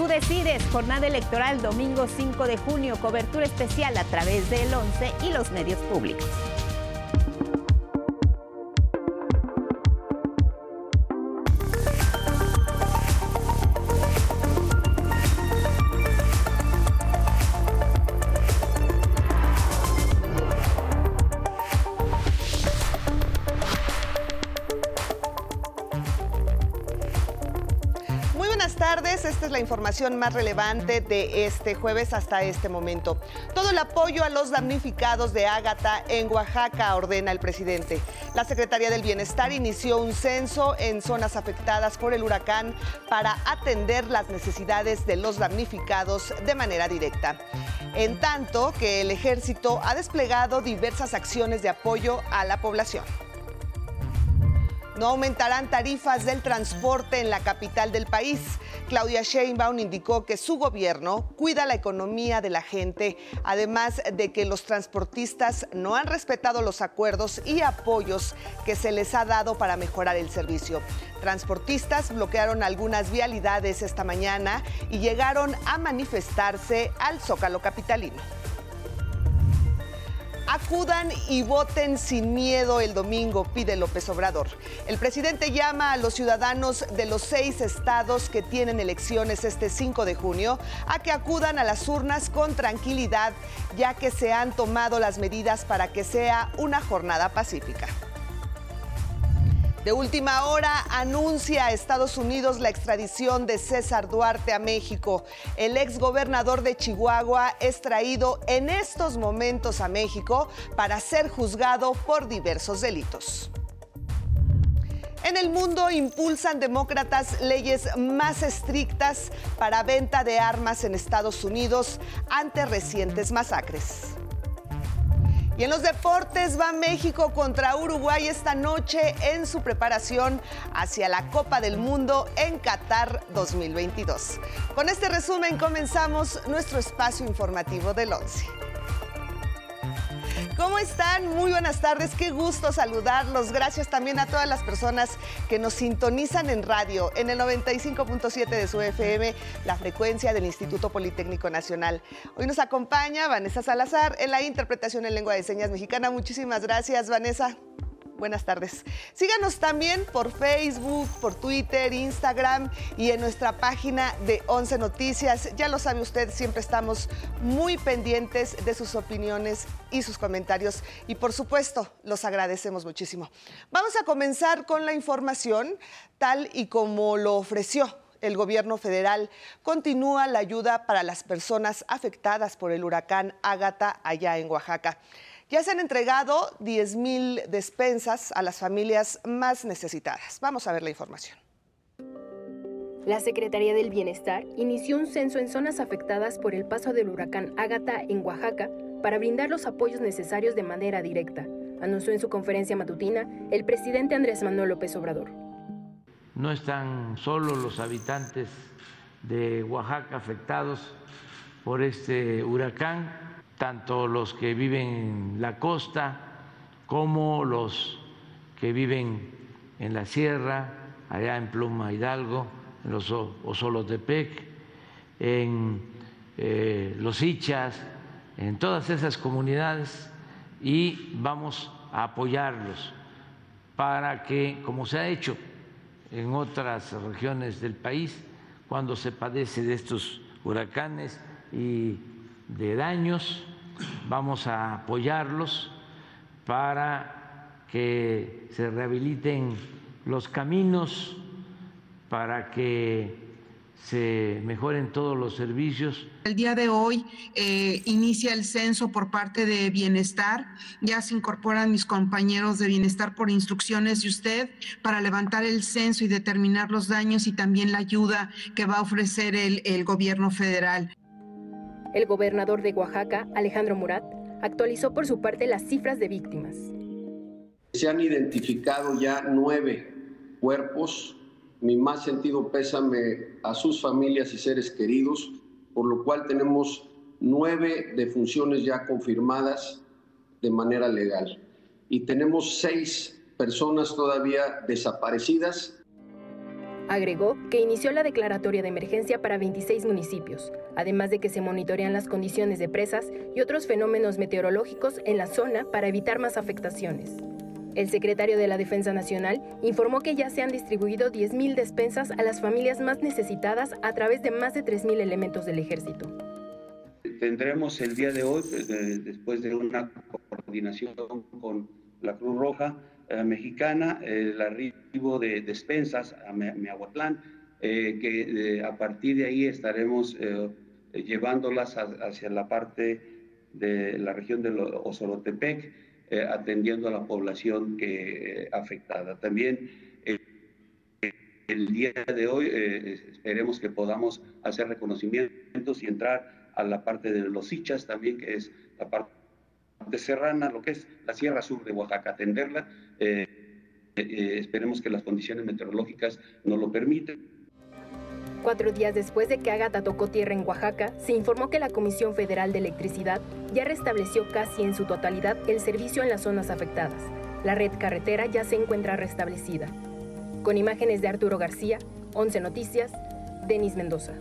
Tú decides, jornada electoral domingo 5 de junio, cobertura especial a través del 11 y los medios públicos. Más relevante de este jueves hasta este momento. Todo el apoyo a los damnificados de Ágata en Oaxaca ordena el presidente. La Secretaría del Bienestar inició un censo en zonas afectadas por el huracán para atender las necesidades de los damnificados de manera directa. En tanto que el ejército ha desplegado diversas acciones de apoyo a la población. No aumentarán tarifas del transporte en la capital del país. Claudia Sheinbaum indicó que su gobierno cuida la economía de la gente, además de que los transportistas no han respetado los acuerdos y apoyos que se les ha dado para mejorar el servicio. Transportistas bloquearon algunas vialidades esta mañana y llegaron a manifestarse al Zócalo capitalino. Acudan y voten sin miedo el domingo, pide López Obrador. El presidente llama a los ciudadanos de los seis estados que tienen elecciones este 5 de junio a que acudan a las urnas con tranquilidad, ya que se han tomado las medidas para que sea una jornada pacífica. De última hora anuncia a Estados Unidos la extradición de César Duarte a México. El exgobernador de Chihuahua es traído en estos momentos a México para ser juzgado por diversos delitos. En el mundo impulsan demócratas leyes más estrictas para venta de armas en Estados Unidos ante recientes masacres. Y en los deportes va México contra Uruguay esta noche en su preparación hacia la Copa del Mundo en Qatar 2022. Con este resumen comenzamos nuestro espacio informativo del 11. ¿Cómo están? Muy buenas tardes, qué gusto saludarlos. Gracias también a todas las personas que nos sintonizan en radio, en el 95.7 de su FM, la frecuencia del Instituto Politécnico Nacional. Hoy nos acompaña Vanessa Salazar en la interpretación en lengua de señas mexicana. Muchísimas gracias, Vanessa. Buenas tardes. Síganos también por Facebook, por Twitter, Instagram y en nuestra página de 11 Noticias. Ya lo sabe usted, siempre estamos muy pendientes de sus opiniones y sus comentarios y por supuesto los agradecemos muchísimo. Vamos a comenzar con la información tal y como lo ofreció el gobierno federal continúa la ayuda para las personas afectadas por el huracán Ágata allá en Oaxaca. Ya se han entregado 10 mil despensas a las familias más necesitadas. Vamos a ver la información. La Secretaría del Bienestar inició un censo en zonas afectadas por el paso del huracán Ágata en Oaxaca para brindar los apoyos necesarios de manera directa, anunció en su conferencia matutina el presidente Andrés Manuel López Obrador. No están solo los habitantes de Oaxaca afectados por este huracán, tanto los que viven en la costa como los que viven en la sierra, allá en Pluma Hidalgo, en los Osolotepec, en eh, los Hichas, en todas esas comunidades y vamos a apoyarlos para que, como se ha hecho en otras regiones del país, cuando se padece de estos huracanes y de daños, vamos a apoyarlos para que se rehabiliten los caminos, para que se mejoren todos los servicios. El día de hoy eh, inicia el censo por parte de Bienestar. Ya se incorporan mis compañeros de Bienestar por instrucciones de usted para levantar el censo y determinar los daños y también la ayuda que va a ofrecer el, el gobierno federal. El gobernador de Oaxaca, Alejandro Murat, actualizó por su parte las cifras de víctimas. Se han identificado ya nueve cuerpos. Mi más sentido pésame a sus familias y seres queridos, por lo cual tenemos nueve defunciones ya confirmadas de manera legal. Y tenemos seis personas todavía desaparecidas Agregó que inició la declaratoria de emergencia para 26 municipios, además de que se monitorean las condiciones de presas y otros fenómenos meteorológicos en la zona para evitar más afectaciones. El secretario de la Defensa Nacional informó que ya se han distribuido 10.000 despensas a las familias más necesitadas a través de más de 3.000 elementos del ejército. Tendremos el día de hoy, pues, después de una coordinación con la Cruz Roja Mexicana, el arribo de despensas a Miahuatlán, eh, que eh, a partir de ahí estaremos llevándolas hacia la parte de la región de Osorotepec eh, atendiendo a la población que, afectada. También eh, el día de hoy eh, esperemos que podamos hacer reconocimientos y entrar a la parte de los Hichas también, que es la parte serrana, lo que es la Sierra Sur de Oaxaca, atenderla. esperemos que las condiciones meteorológicas nos lo permitan. Cuatro días después de que Ágata tocó tierra en Oaxaca, se informó que la Comisión Federal de Electricidad ya restableció casi en su totalidad el servicio en las zonas afectadas. La red carretera ya se encuentra restablecida. Con imágenes de Arturo García, 11 Noticias, Denis Mendoza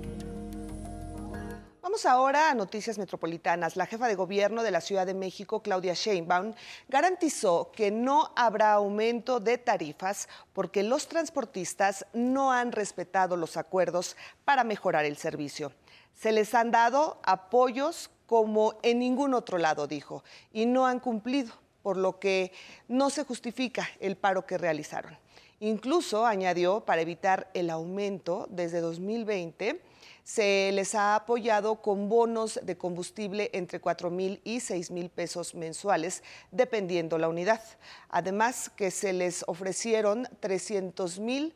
ahora a Noticias Metropolitanas. La jefa de gobierno de la Ciudad de México, Claudia Sheinbaum, garantizó que no habrá aumento de tarifas porque los transportistas no han respetado los acuerdos para mejorar el servicio. Se les han dado apoyos como en ningún otro lado, dijo, y no han cumplido, por lo que no se justifica el paro que realizaron. Incluso, añadió, para evitar el aumento desde 2020, se les ha apoyado con bonos de combustible entre 4 mil y 6 mil pesos mensuales, dependiendo la unidad. Además, que se les ofrecieron 300 mil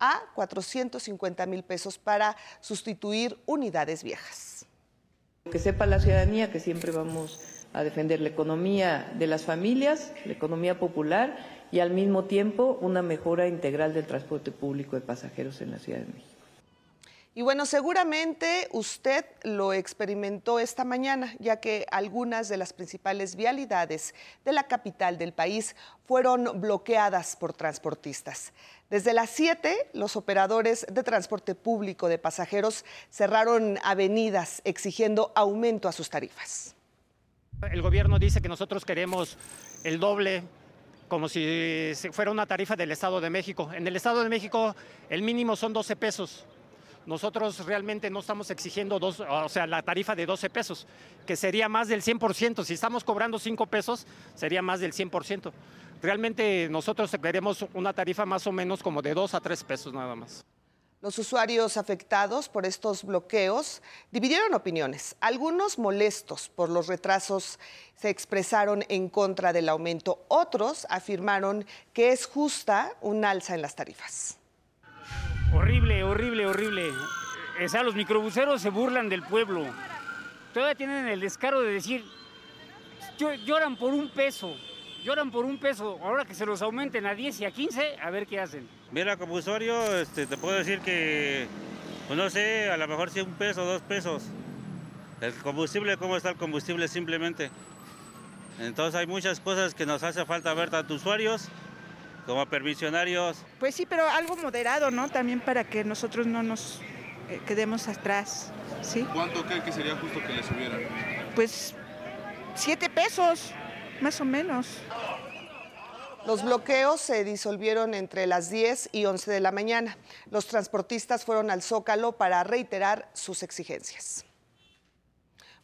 a 450 mil pesos para sustituir unidades viejas. Que sepa la ciudadanía que siempre vamos a defender la economía de las familias, la economía popular y al mismo tiempo una mejora integral del transporte público de pasajeros en la Ciudad de México. Y bueno, seguramente usted lo experimentó esta mañana, ya que algunas de las principales vialidades de la capital del país fueron bloqueadas por transportistas. Desde las 7, los operadores de transporte público de pasajeros cerraron avenidas exigiendo aumento a sus tarifas. El gobierno dice que nosotros queremos el doble como si fuera una tarifa del Estado de México. En el Estado de México el mínimo son 12 pesos nosotros realmente no estamos exigiendo dos, o sea, la tarifa de 12 pesos, que sería más del 100%. Si estamos cobrando 5 pesos, sería más del 100%. Realmente nosotros queremos una tarifa más o menos como de 2 a 3 pesos nada más. Los usuarios afectados por estos bloqueos dividieron opiniones. Algunos molestos por los retrasos se expresaron en contra del aumento. Otros afirmaron que es justa un alza en las tarifas. Horrible, horrible, horrible. O sea, los microbuseros se burlan del pueblo. Todavía tienen el descaro de decir, lloran por un peso, lloran por un peso. Ahora que se los aumenten a 10 y a 15, a ver qué hacen. Mira, como usuario, este, te puedo decir que, pues no sé, a lo mejor si un peso, dos pesos. El combustible, ¿cómo está el combustible simplemente? Entonces hay muchas cosas que nos hace falta ver tanto usuarios como permisionarios. Pues sí, pero algo moderado, ¿no? También para que nosotros no nos eh, quedemos atrás, ¿sí? ¿Cuánto cree que sería justo que le subieran? Pues siete pesos, más o menos. Los bloqueos se disolvieron entre las 10 y 11 de la mañana. Los transportistas fueron al Zócalo para reiterar sus exigencias.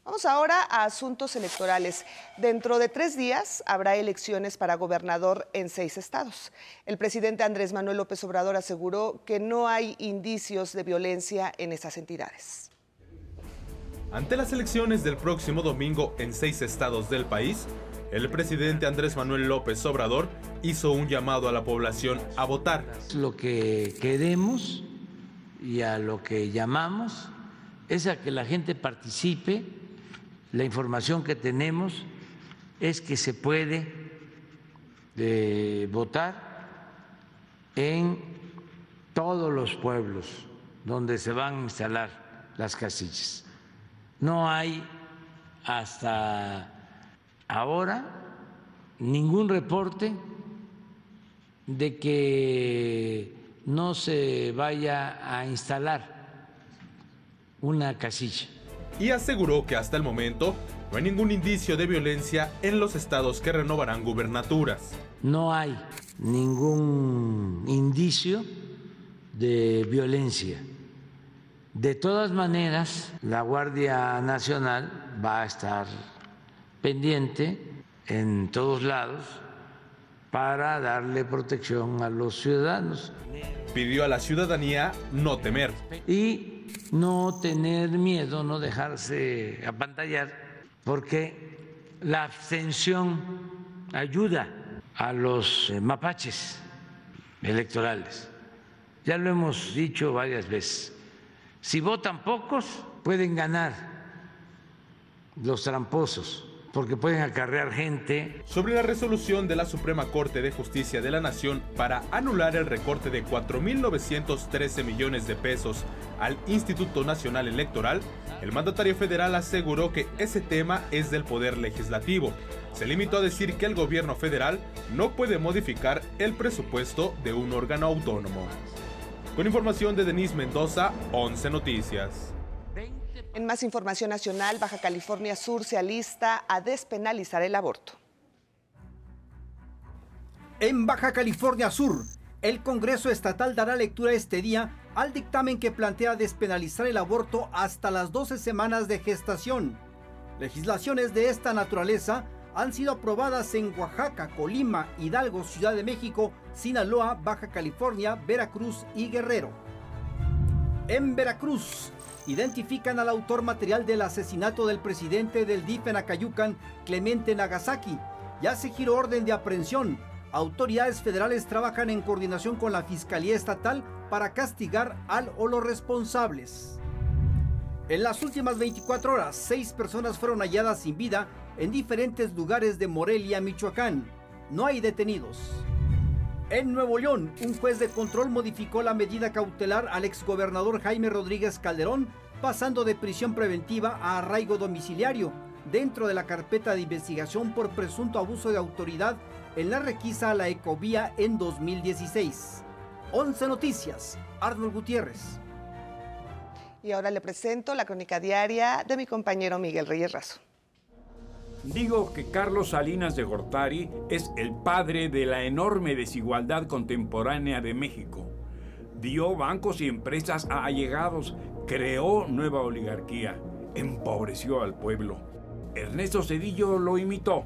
Vamos ahora a asuntos electorales. Dentro de tres días habrá elecciones para gobernador en seis estados. El presidente Andrés Manuel López Obrador aseguró que no hay indicios de violencia en esas entidades. Ante las elecciones del próximo domingo en seis estados del país, el presidente Andrés Manuel López Obrador hizo un llamado a la población a votar. Lo que queremos y a lo que llamamos es a que la gente participe la información que tenemos es que se puede eh, votar en todos los pueblos donde se van a instalar las casillas. No hay hasta ahora ningún reporte de que no se vaya a instalar una casilla. Y aseguró que hasta el momento no hay ningún indicio de violencia en los estados que renovarán gubernaturas. No hay ningún indicio de violencia. De todas maneras, la Guardia Nacional va a estar pendiente en todos lados para darle protección a los ciudadanos. Pidió a la ciudadanía no temer. Y no tener miedo, no dejarse apantallar, porque la abstención ayuda a los eh, mapaches electorales. Ya lo hemos dicho varias veces. Si votan pocos, pueden ganar los tramposos porque pueden acarrear gente. Sobre la resolución de la Suprema Corte de Justicia de la Nación para anular el recorte de 4.913 millones de pesos al Instituto Nacional Electoral, el mandatario federal aseguró que ese tema es del Poder Legislativo. Se limitó a decir que el gobierno federal no puede modificar el presupuesto de un órgano autónomo. Con información de Denise Mendoza, 11 Noticias. En más información nacional, Baja California Sur se alista a despenalizar el aborto. En Baja California Sur, el Congreso Estatal dará lectura este día al dictamen que plantea despenalizar el aborto hasta las 12 semanas de gestación. Legislaciones de esta naturaleza han sido aprobadas en Oaxaca, Colima, Hidalgo, Ciudad de México, Sinaloa, Baja California, Veracruz y Guerrero. En Veracruz, identifican al autor material del asesinato del presidente del DIF en Acayucan, Clemente Nagasaki. Ya se giró orden de aprehensión. Autoridades federales trabajan en coordinación con la Fiscalía Estatal para castigar al o los responsables. En las últimas 24 horas, seis personas fueron halladas sin vida en diferentes lugares de Morelia, Michoacán. No hay detenidos. En Nuevo León, un juez de control modificó la medida cautelar al exgobernador Jaime Rodríguez Calderón, pasando de prisión preventiva a arraigo domiciliario, dentro de la carpeta de investigación por presunto abuso de autoridad en la requisa a la Ecovía en 2016. 11 Noticias, Arnold Gutiérrez. Y ahora le presento la crónica diaria de mi compañero Miguel Reyes Razo. Digo que Carlos Salinas de Gortari es el padre de la enorme desigualdad contemporánea de México. Dio bancos y empresas a allegados, creó nueva oligarquía, empobreció al pueblo. Ernesto Cedillo lo imitó,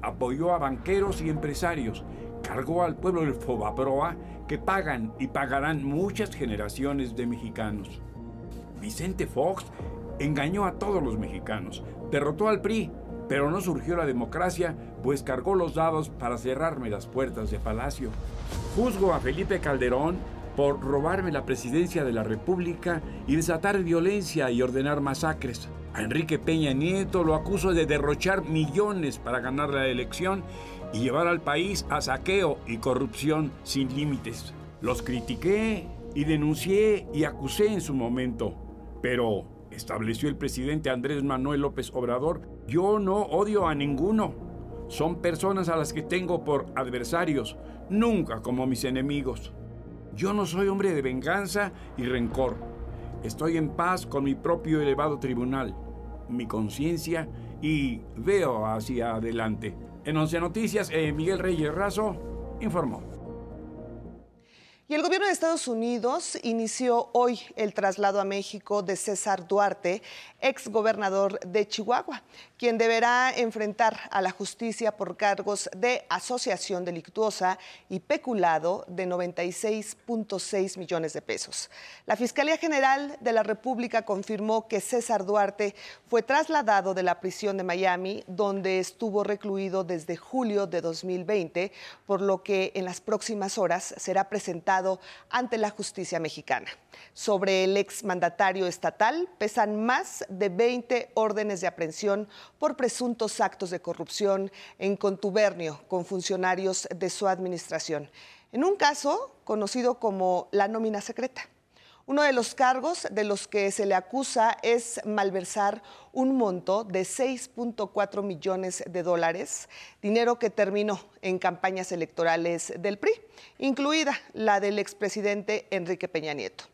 apoyó a banqueros y empresarios, cargó al pueblo el Fobaproa que pagan y pagarán muchas generaciones de mexicanos. Vicente Fox engañó a todos los mexicanos, derrotó al PRI, pero no surgió la democracia, pues cargó los dados para cerrarme las puertas de Palacio. Juzgo a Felipe Calderón por robarme la presidencia de la República y desatar violencia y ordenar masacres. A Enrique Peña Nieto lo acuso de derrochar millones para ganar la elección y llevar al país a saqueo y corrupción sin límites. Los critiqué y denuncié y acusé en su momento, pero estableció el presidente Andrés Manuel López Obrador, yo no odio a ninguno. Son personas a las que tengo por adversarios, nunca como mis enemigos. Yo no soy hombre de venganza y rencor. Estoy en paz con mi propio elevado tribunal, mi conciencia y veo hacia adelante. En Once Noticias, eh, Miguel Reyes Razo informó. Y el gobierno de Estados Unidos inició hoy el traslado a México de César Duarte, ex gobernador de Chihuahua, quien deberá enfrentar a la justicia por cargos de asociación delictuosa y peculado de 96.6 millones de pesos. La Fiscalía General de la República confirmó que César Duarte fue trasladado de la prisión de Miami, donde estuvo recluido desde julio de 2020, por lo que en las próximas horas será presentado ante la justicia mexicana. Sobre el exmandatario estatal pesan más de 20 órdenes de aprehensión por presuntos actos de corrupción en contubernio con funcionarios de su administración. En un caso conocido como la nómina secreta. Uno de los cargos de los que se le acusa es malversar un monto de 6.4 millones de dólares, dinero que terminó en campañas electorales del PRI, incluida la del expresidente Enrique Peña Nieto.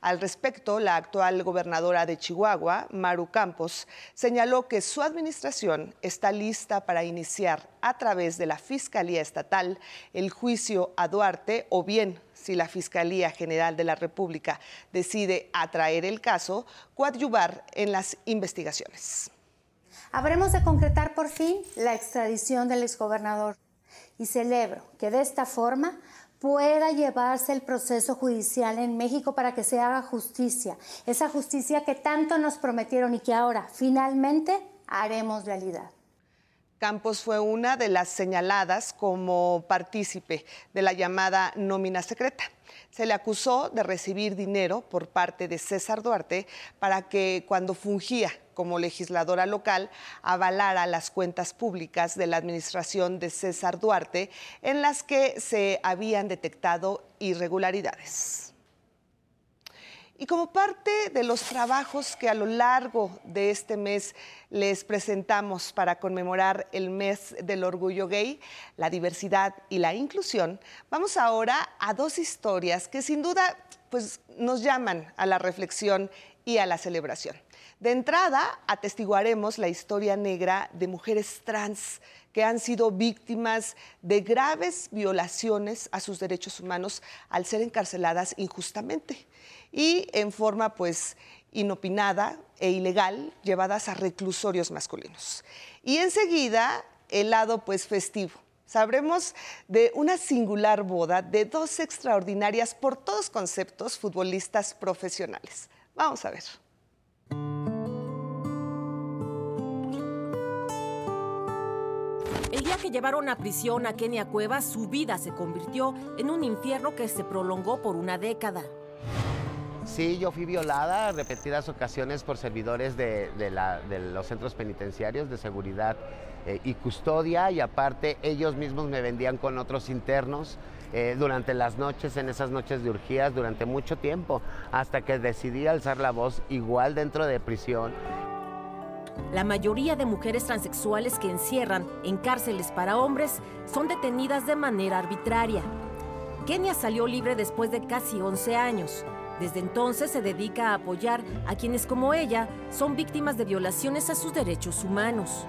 Al respecto, la actual gobernadora de Chihuahua, Maru Campos, señaló que su administración está lista para iniciar a través de la Fiscalía Estatal el juicio a Duarte o bien, si la Fiscalía General de la República decide atraer el caso, coadyuvar en las investigaciones. Habremos de concretar por fin la extradición del exgobernador y celebro que de esta forma pueda llevarse el proceso judicial en México para que se haga justicia, esa justicia que tanto nos prometieron y que ahora finalmente haremos realidad. Campos fue una de las señaladas como partícipe de la llamada nómina secreta. Se le acusó de recibir dinero por parte de César Duarte para que cuando fungía como legisladora local avalara las cuentas públicas de la administración de César Duarte en las que se habían detectado irregularidades. Y como parte de los trabajos que a lo largo de este mes les presentamos para conmemorar el mes del orgullo gay, la diversidad y la inclusión, vamos ahora a dos historias que sin duda pues, nos llaman a la reflexión y a la celebración. De entrada, atestiguaremos la historia negra de mujeres trans que han sido víctimas de graves violaciones a sus derechos humanos al ser encarceladas injustamente y en forma pues inopinada e ilegal llevadas a reclusorios masculinos. Y enseguida el lado pues festivo. Sabremos de una singular boda de dos extraordinarias por todos conceptos futbolistas profesionales. Vamos a ver. El día que llevaron a prisión a Kenia Cuevas, su vida se convirtió en un infierno que se prolongó por una década. Sí, yo fui violada repetidas ocasiones por servidores de, los centros penitenciarios de seguridad eh, y custodia y aparte ellos mismos me vendían con otros internos eh, durante las noches, en esas noches de urgías, durante mucho tiempo, hasta que decidí alzar la voz igual dentro de prisión. La mayoría de mujeres transexuales que encierran en cárceles para hombres son detenidas de manera arbitraria. Kenia salió libre después de casi 11 años. Desde entonces se dedica a apoyar a quienes como ella son víctimas de violaciones a sus derechos humanos.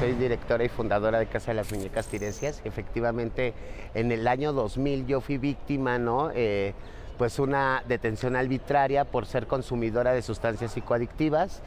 Soy directora y fundadora de Casa de las Muñecas Tiresias. Efectivamente, en el año 2000 yo fui víctima, ¿no? Eh, pues una detención arbitraria por ser consumidora de sustancias psicoadictivas.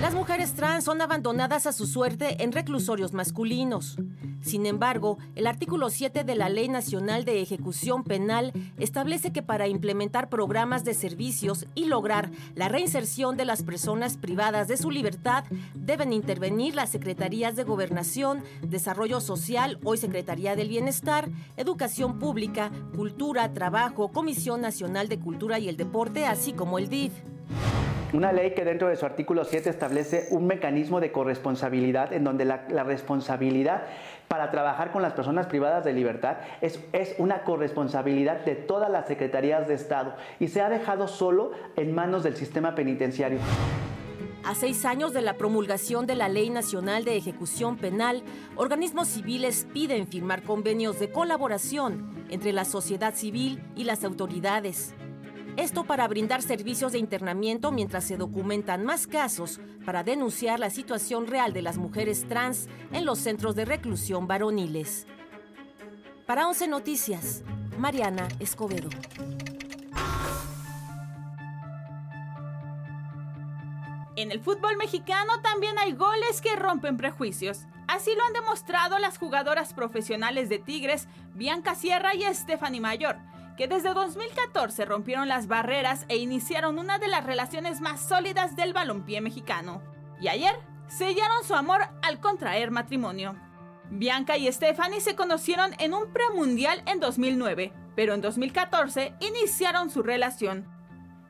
Las mujeres trans son abandonadas a su suerte en reclusorios masculinos. Sin embargo, el artículo 7 de la Ley Nacional de Ejecución Penal establece que para implementar programas de servicios y lograr la reinserción de las personas privadas de su libertad, deben intervenir las Secretarías de Gobernación, Desarrollo Social, hoy Secretaría del Bienestar, Educación Pública, Cultura, Trabajo, Comisión Nacional de Cultura y el Deporte, así como el DIF. Una ley que dentro de su artículo 7 establece un mecanismo de corresponsabilidad en donde la, responsabilidad para trabajar con las personas privadas de libertad es, es, una corresponsabilidad de todas las secretarías de Estado y se ha dejado solo en manos del sistema penitenciario. A seis años de la promulgación de la Ley Nacional de Ejecución Penal, organismos civiles piden firmar convenios de colaboración entre la sociedad civil y las autoridades. Esto para brindar servicios de internamiento mientras se documentan más casos para denunciar la situación real de las mujeres trans en los centros de reclusión varoniles. Para 11 Noticias, Mariana Escobedo. En el fútbol mexicano también hay goles que rompen prejuicios. Así lo han demostrado las jugadoras profesionales de Tigres, Bianca Sierra y Stephanie Mayor, que desde 2014 rompieron las barreras e iniciaron una de las relaciones más sólidas del balompié mexicano. Y ayer sellaron su amor al contraer matrimonio. Bianca y Stephanie se conocieron en un premundial en 2009, pero en 2014 iniciaron su relación.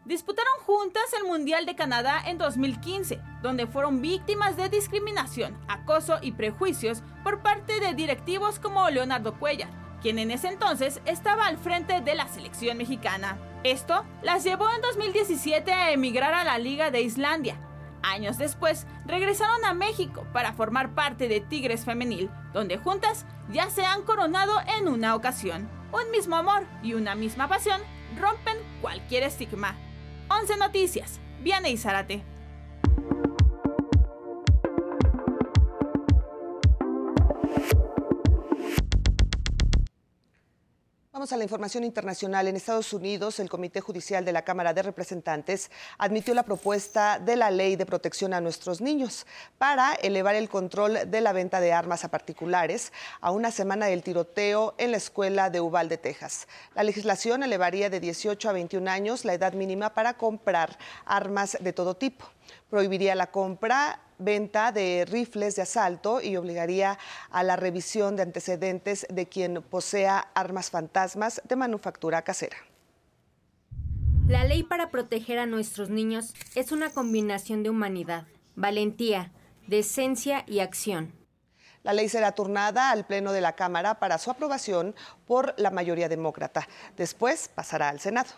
Disputaron juntas el Mundial de Canadá en 2015, donde fueron víctimas de discriminación, acoso y prejuicios por parte de directivos como Leonardo Cuellar, quien en ese entonces estaba al frente de la selección mexicana. Esto las llevó en 2017 a emigrar a la Liga de Islandia. Años después, regresaron a México para formar parte de Tigres Femenil, donde juntas ya se han coronado en una ocasión. Un mismo amor y una misma pasión rompen cualquier estigma. 11 Noticias, Viane y Zárate. Vamos a la información internacional. En Estados Unidos, el Comité Judicial de la Cámara de Representantes admitió la propuesta de la ley de protección a nuestros niños para elevar el control de la venta de armas a particulares a una semana del tiroteo en la escuela de Uvalde, Texas. La legislación elevaría de 18 a 21 años la edad mínima para comprar armas de todo tipo. Prohibiría la compra venta de rifles de asalto y obligaría a la revisión de antecedentes de quien posea armas fantasmas de manufactura casera. La ley para proteger a nuestros niños es una combinación de humanidad, valentía, decencia y acción. La ley será turnada al Pleno de la Cámara para su aprobación por la mayoría demócrata. Después pasará al Senado.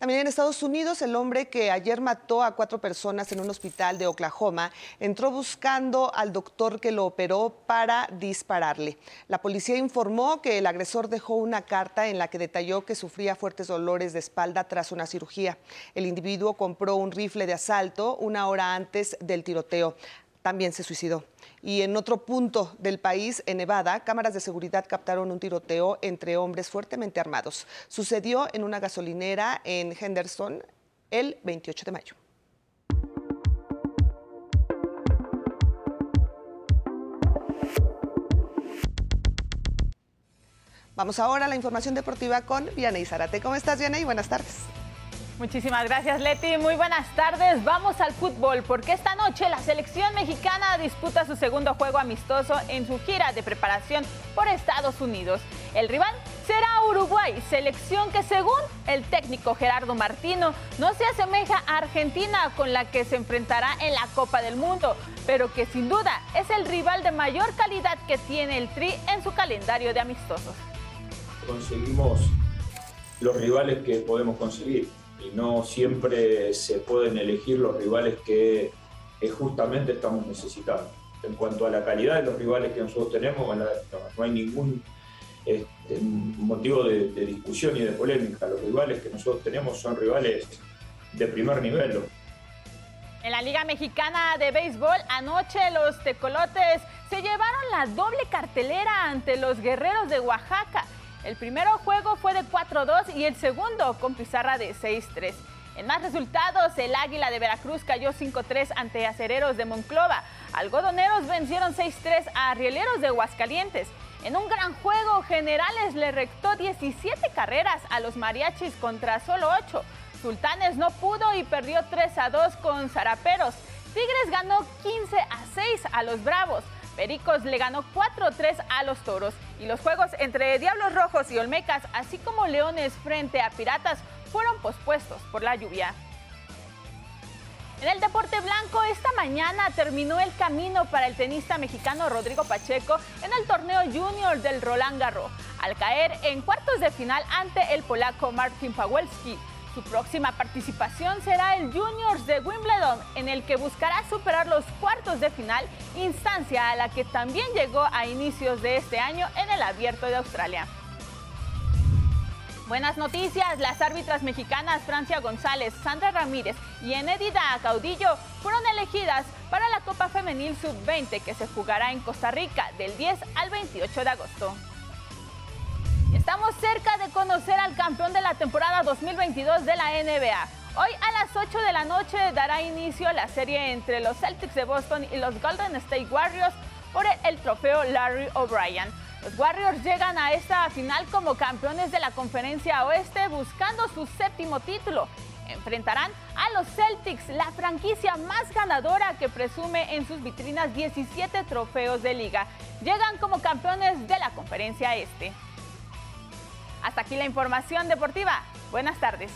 También en Estados Unidos, el hombre que ayer mató a cuatro personas en un hospital de Oklahoma entró buscando al doctor que lo operó para dispararle. La policía informó que el agresor dejó una carta en la que detalló que sufría fuertes dolores de espalda tras una cirugía. El individuo compró un rifle de asalto una hora antes del tiroteo. También se suicidó. Y en otro punto del país, en Nevada, cámaras de seguridad captaron un tiroteo entre hombres fuertemente armados. Sucedió en una gasolinera en Henderson el 28 de mayo. Vamos ahora a la información deportiva con Vianey Zarate. ¿Cómo estás, Vianey? Buenas tardes. Muchísimas gracias Leti, muy buenas tardes. Vamos al fútbol porque esta noche la selección mexicana disputa su segundo juego amistoso en su gira de preparación por Estados Unidos. El rival será Uruguay, selección que según el técnico Gerardo Martino no se asemeja a Argentina con la que se enfrentará en la Copa del Mundo, pero que sin duda es el rival de mayor calidad que tiene el Tri en su calendario de amistosos. Conseguimos los rivales que podemos conseguir y no siempre se pueden elegir los rivales que, justamente estamos necesitando. En cuanto a la calidad de los rivales que nosotros tenemos, no, hay ningún este, motivo de, discusión y de polémica. Los rivales que nosotros tenemos son rivales de primer nivel. En la Liga Mexicana de Béisbol, anoche los tecolotes se llevaron la doble cartelera ante los guerreros de Oaxaca. El primero juego fue de 4-2 y el segundo con pizarra de 6-3. En más resultados, el Águila de Veracruz cayó 5-3 ante Acereros de Monclova. Algodoneros vencieron 6-3 a Rieleros de Huascalientes. En un gran juego, Generales le rectó 17 carreras a los Mariachis contra solo 8. Sultanes no pudo y perdió 3 2 con Zaraperos. Tigres ganó 15 6 a los Bravos. Pericos le ganó 4-3 a los Toros y los juegos entre Diablos Rojos y Olmecas, así como Leones frente a Piratas, fueron pospuestos por la lluvia. En el deporte blanco, esta mañana terminó el camino para el tenista mexicano Rodrigo Pacheco en el torneo junior del Roland Garros, al caer en cuartos de final ante el polaco Martin Pawelski. Su próxima participación será el Juniors de Wimbledon, en el que buscará superar los cuartos de final, instancia a la que también llegó a inicios de este año en el Abierto de Australia. Buenas noticias, las árbitras mexicanas Francia González, Sandra Ramírez y Enedida Caudillo fueron elegidas para la Copa Femenil Sub-20 que se jugará en Costa Rica del 10 al 28 de agosto. Estamos cerca de conocer al campeón de la temporada 2022 de la NBA. Hoy a las 8 de la noche dará inicio la serie entre los Celtics de Boston y los Golden State Warriors por el, trofeo Larry O'Brien. Los Warriors llegan a esta final como campeones de la conferencia oeste buscando su séptimo título. Enfrentarán a los Celtics, la franquicia más ganadora que presume en sus vitrinas 17 trofeos de liga. Llegan como campeones de la conferencia este. Hasta aquí la información deportiva. Buenas tardes.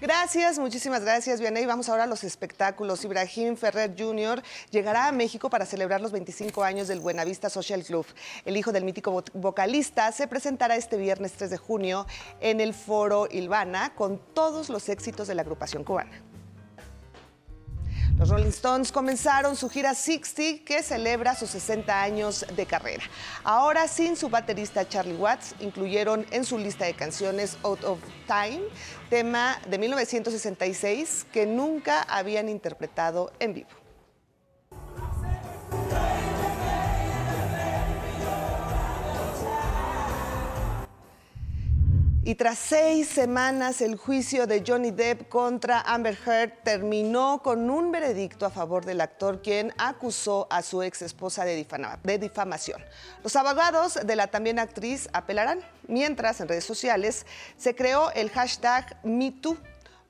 Gracias, muchísimas gracias, Vianey. Vamos ahora a los espectáculos. Ibrahim Ferrer Jr. llegará a México para celebrar los 25 años del Buenavista Social Club. El hijo del mítico vocalista se presentará este viernes 3 de junio en el Foro Ilvana con todos los éxitos de la agrupación cubana. Los Rolling Stones comenzaron su gira 60 que celebra sus 60 años de carrera. Ahora sin su baterista Charlie Watts, incluyeron en su lista de canciones Out of Time, tema de 1966 que nunca habían interpretado en vivo. Y tras seis semanas, el juicio de Johnny Depp contra Amber Heard terminó con un veredicto a favor del actor, quien acusó a su ex esposa de, difamación. Los abogados de la también actriz apelarán, mientras en redes sociales se creó el hashtag MeToo,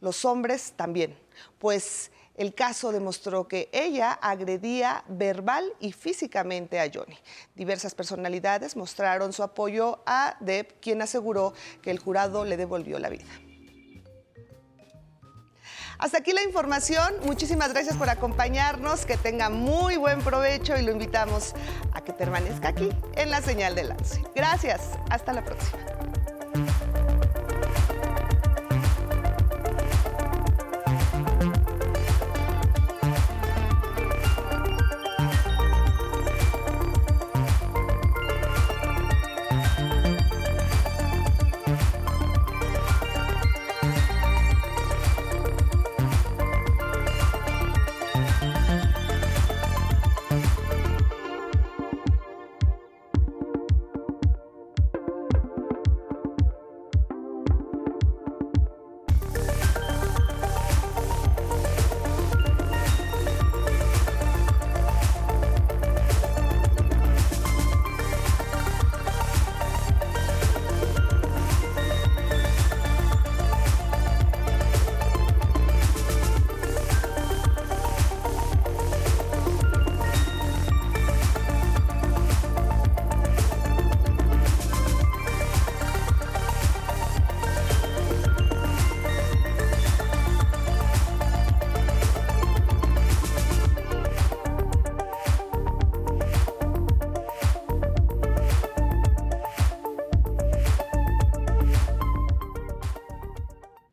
los hombres también, pues el caso demostró que ella agredía verbal y físicamente a Johnny. Diversas personalidades mostraron su apoyo a Depp, quien aseguró que el jurado le devolvió la vida. Hasta aquí la información. Muchísimas gracias por acompañarnos. Que tenga muy buen provecho y lo invitamos a que permanezca aquí en la señal de lance. Gracias. Hasta la próxima.